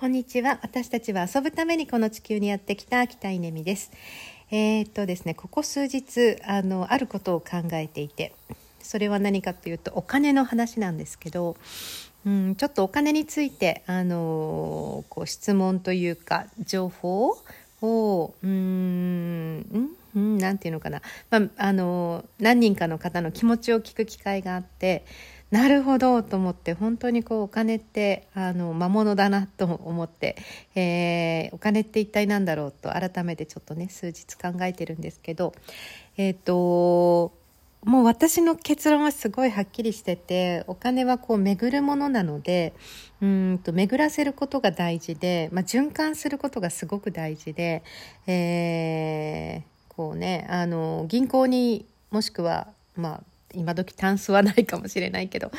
こんにちは。私たちは遊ぶためにこの地球にやってきた北稲美です。えー、っとですね、ここ数日あのあることを考えていて、それは何かというとお金の話なんですけど、うん、ちょっとお金についてあのこう質問というか情報をうんうんなんていうのかな、まあ、あの何人かの方の気持ちを聞く機会があってなるほどと思って本当にこうお金ってあの魔物だなと思って、えー、お金って一体何だろうと改めてちょっとね数日考えてるんですけどえっ、ー、ともう私の結論はすごいはっきりしててお金はこう巡るものなのでうんと巡らせることが大事で、まあ、循環することがすごく大事で、えー、こうねあの銀行にもしくはまあ今時タンスはないかもしれないけど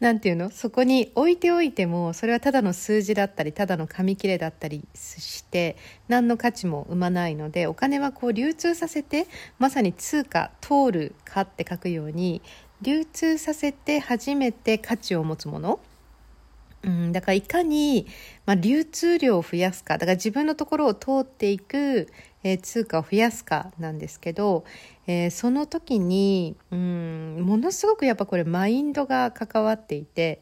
何て言うの？そこに置いておいてもそれはただの数字だったりただの紙切れだったりして何の価値も生まないのでお金はこう流通させてまさに通貨通るかって書くように流通させて初めて価値を持つものうん、だからいかに、まあ、流通量を増やすかだから自分のところを通っていく、えー、通貨を増やすかなんですけど、えー、その時に、うん、ものすごくやっぱこれマインドが関わっていて、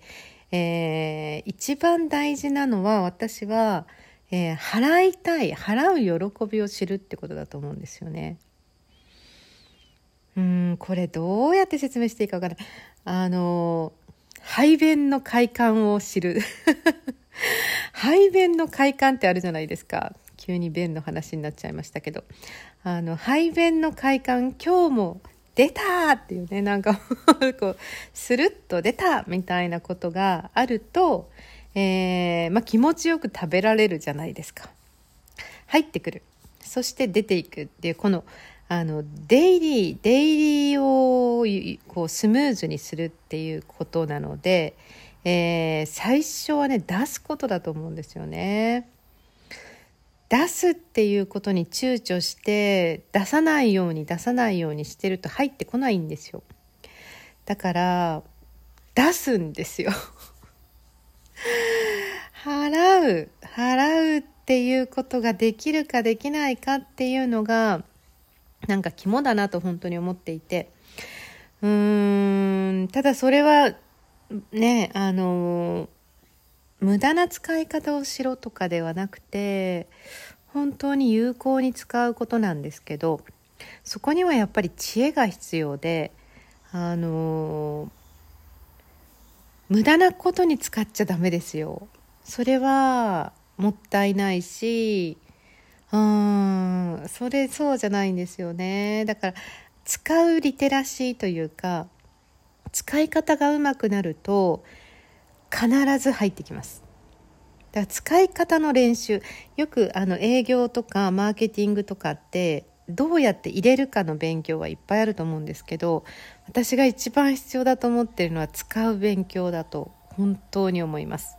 えー、一番大事なのは私は、えー、払いたい払う喜びを知るってことだと思うんですよね。うんこれどうやって説明していいか分からない。あの排便の快感を知る。排便の快感ってあるじゃないですか。急に便の話になっちゃいましたけど。あの排便の快感今日も出たっていうねなんか こうスルッと出たみたいなことがあると、えー、まあ、気持ちよく食べられるじゃないですか。入ってくる。そして出ていくっていうこのあのデイリーデイリーをこうスムーズにするっていうことなので、えー、最初はね出すことだと思うんですよね。出すっていうことに躊躇して出さないように出さないようにしてると入ってこないんですよ。だから出すんですよ。払う払うっていうことができるかできないかっていうのがなんか肝だなと本当に思っていて。うーんただそれはねあの無駄な使い方をしろとかではなくて本当に有効に使うことなんですけどそこにはやっぱり知恵が必要であの無駄なことに使っちゃダメですよ。それはもったいないしうんそれそうじゃないんですよね。だから使うリテラシーというか使い方がうまくなると必ず入ってきます。だから使い方の練習よくあの営業とかマーケティングとかってどうやって入れるかの勉強はいっぱいあると思うんですけど私が一番必要だと思ってるのは使う勉強だと本当に思います。